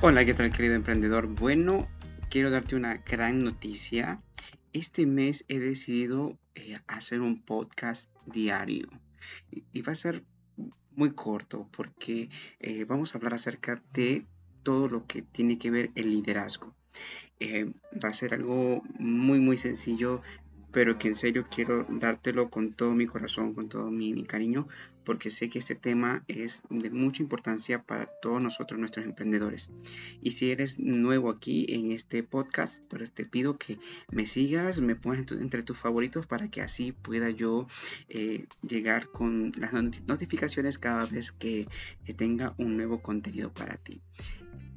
Hola, ¿qué tal querido emprendedor? Bueno, quiero darte una gran noticia. Este mes he decidido eh, hacer un podcast diario y, va a ser muy corto porque eh, vamos a hablar acerca de todo lo que tiene que ver el liderazgo. Eh, va a ser algo muy muy sencillo pero que en serio quiero dártelo con todo mi corazón, con todo mi, cariño, porque sé que este tema es de mucha importancia para todos nosotros, nuestros emprendedores. Y si eres nuevo aquí en este podcast, te pido que me sigas, me pongas entre tus favoritos para que así pueda yo eh, llegar con las notificaciones cada vez que tenga un nuevo contenido para ti.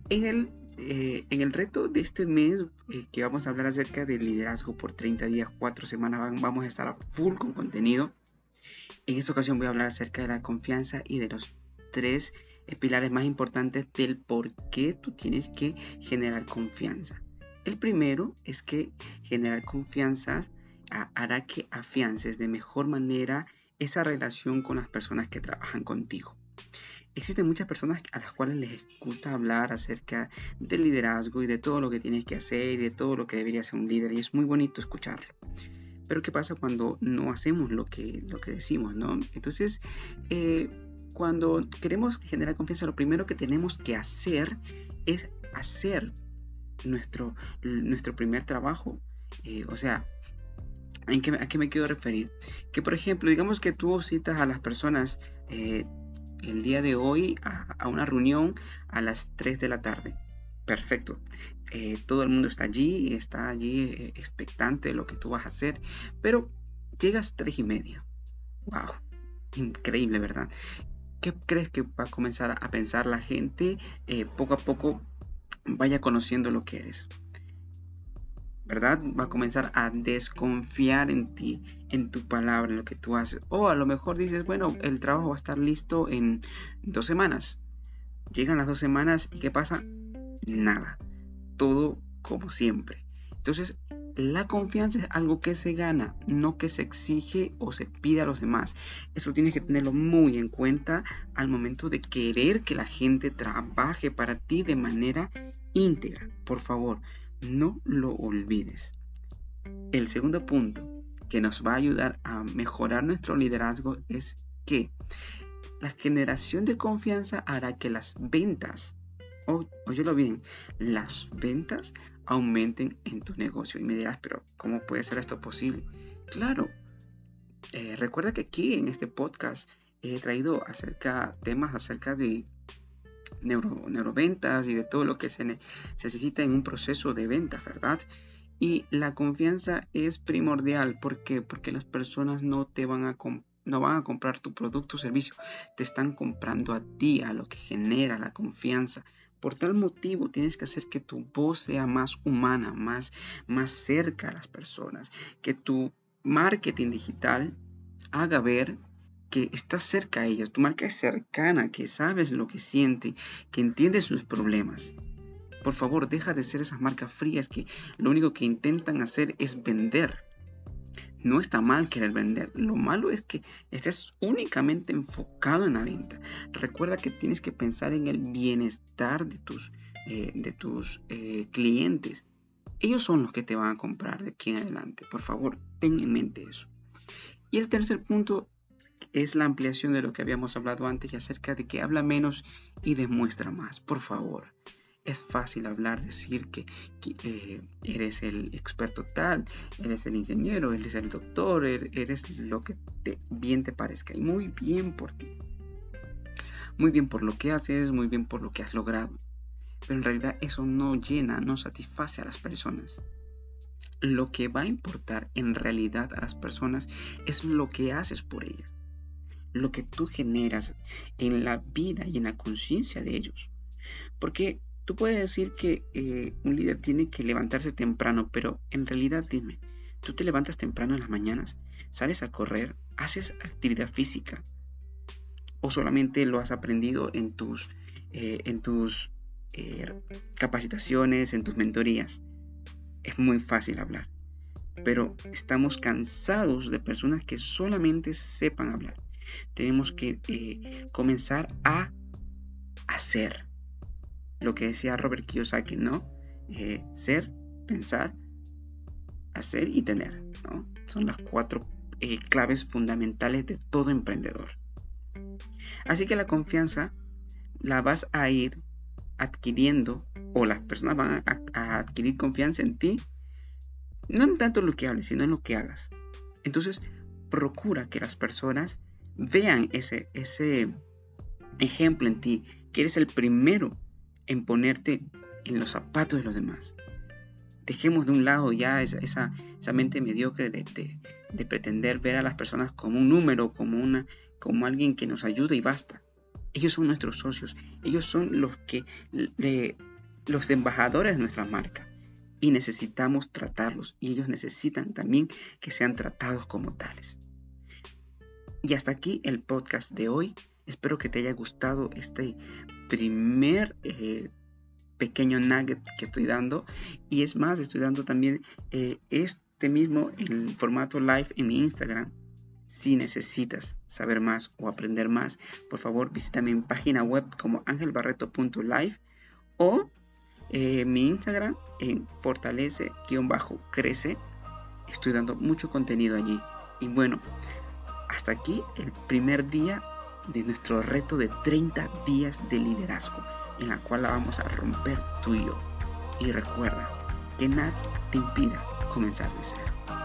En el eh, en el reto de este mes, eh, que vamos a hablar acerca del liderazgo por 30 días, 4 semanas, vamos a estar a full con contenido. En esta ocasión voy a hablar acerca de la confianza y de los tres pilares más importantes del por qué tú tienes que generar confianza. El primero es que generar confianza hará que afiances de mejor manera esa relación con las personas que trabajan contigo. Existen muchas personas a las cuales les gusta hablar acerca del liderazgo y de todo lo que tienes que hacer y de todo lo que debería ser un líder y es muy bonito escucharlo. Pero ¿qué pasa cuando no hacemos lo que, lo que decimos, no? Entonces, eh, cuando queremos generar confianza, lo primero que tenemos que hacer es hacer nuestro, nuestro primer trabajo. Eh, o sea, ¿en qué, ¿a qué me quiero referir? Que por ejemplo, digamos que tú citas a las personas eh, el día de hoy a, una reunión a las 3 de la tarde. Perfecto. Eh, todo el mundo está allí, está allí eh, expectante de lo que tú vas a hacer, pero llegas 3 y media. ¡Wow! Increíble, ¿verdad? ¿Qué crees que va a comenzar a pensar la gente eh, poco a poco vaya conociendo lo que eres? ¿verdad? Va a comenzar a desconfiar en ti, en tu palabra, en lo que tú haces. O a lo mejor dices, bueno, el trabajo va a estar listo en dos semanas. Llegan las dos semanas y ¿qué pasa? Nada. Todo como siempre. Entonces, la confianza es algo que se gana, no que se exige o se pide a los demás. Eso tienes que tenerlo muy en cuenta al momento de querer que la gente trabaje para ti de manera íntegra. Por favor, no lo olvides. El segundo punto que nos va a ayudar a mejorar nuestro liderazgo es que la generación de confianza hará que las ventas, óyelo bien, las ventas aumenten en tu negocio. Y me dirás, pero ¿cómo puede ser esto posible? Claro, eh, recuerda que aquí en este podcast he traído acerca, temas acerca de neuro, neuroventas y de todo lo que se, necesita en un proceso de venta, ¿verdad? Y la confianza es primordial. ¿Por qué? Porque las personas no te van a no van a comprar tu producto o servicio, te están comprando a ti, a lo que genera la confianza. Por tal motivo tienes que hacer que tu voz sea más humana, más, más cerca a las personas, que tu marketing digital haga ver que estás cerca a ellas, tu marca es cercana, que sabes lo que siente, que entiende sus problemas. Por favor, deja de ser esas marcas frías que lo único que intentan hacer es vender. No está mal querer vender, lo malo es que estés únicamente enfocado en la venta. Recuerda que tienes que pensar en el bienestar de tus, eh, de tus eh, clientes. Ellos son los que te van a comprar de aquí en adelante. Por favor, ten en mente eso. Y el tercer punto es la ampliación de lo que habíamos hablado antes y acerca de que habla menos y demuestra más. Por favor, es fácil hablar, decir que, eh, eres el experto tal, eres el ingeniero, eres el doctor, er, eres lo que te, bien te parezca. Y muy bien por ti. Muy bien por lo que haces, muy bien por lo que has logrado. Pero en realidad eso no llena, no satisface a las personas. Lo que va a importar en realidad a las personas es lo que haces por ellas lo que tú generas en la vida y en la conciencia de ellos. Porque tú puedes decir que eh, un líder tiene que levantarse temprano, pero en realidad dime, tú te levantas temprano en las mañanas, sales a correr, haces actividad física, o solamente lo has aprendido en tus, eh, en tus eh, capacitaciones, en tus mentorías. Es muy fácil hablar, pero estamos cansados de personas que solamente sepan hablar tenemos que comenzar a hacer. Lo que decía Robert Kiyosaki, ¿no? Eh, ser, pensar, hacer y tener, ¿no? Son las cuatro eh, claves fundamentales de todo emprendedor. Así que la confianza la vas a ir adquiriendo o las personas van a, adquirir confianza en ti, no en tanto en lo que hables, sino en lo que hagas. Entonces, procura que las personas vean ese, ese ejemplo en ti, que eres el primero en ponerte en los zapatos de los demás. Dejemos de un lado ya esa, esa, mente mediocre de, de, pretender ver a las personas como un número, como, una, como alguien que nos ayude y basta. Ellos son nuestros socios, ellos son los que los embajadores de nuestra marca y necesitamos tratarlos y ellos necesitan también que sean tratados como tales. Y hasta aquí el podcast de hoy. Espero que te haya gustado este primer eh, pequeño nugget que estoy dando. Y es más, estoy dando también eh, este mismo en formato live en mi Instagram. Si necesitas saber más o aprender más, por favor visita mi página web como angelbarreto.live o eh, mi Instagram en fortalece-crece. Estoy dando mucho contenido allí. Y bueno, hasta aquí el primer día de nuestro reto de 30 días de liderazgo, en la cual la vamos a romper tú y yo. Y recuerda que nadie te impida comenzar de cero.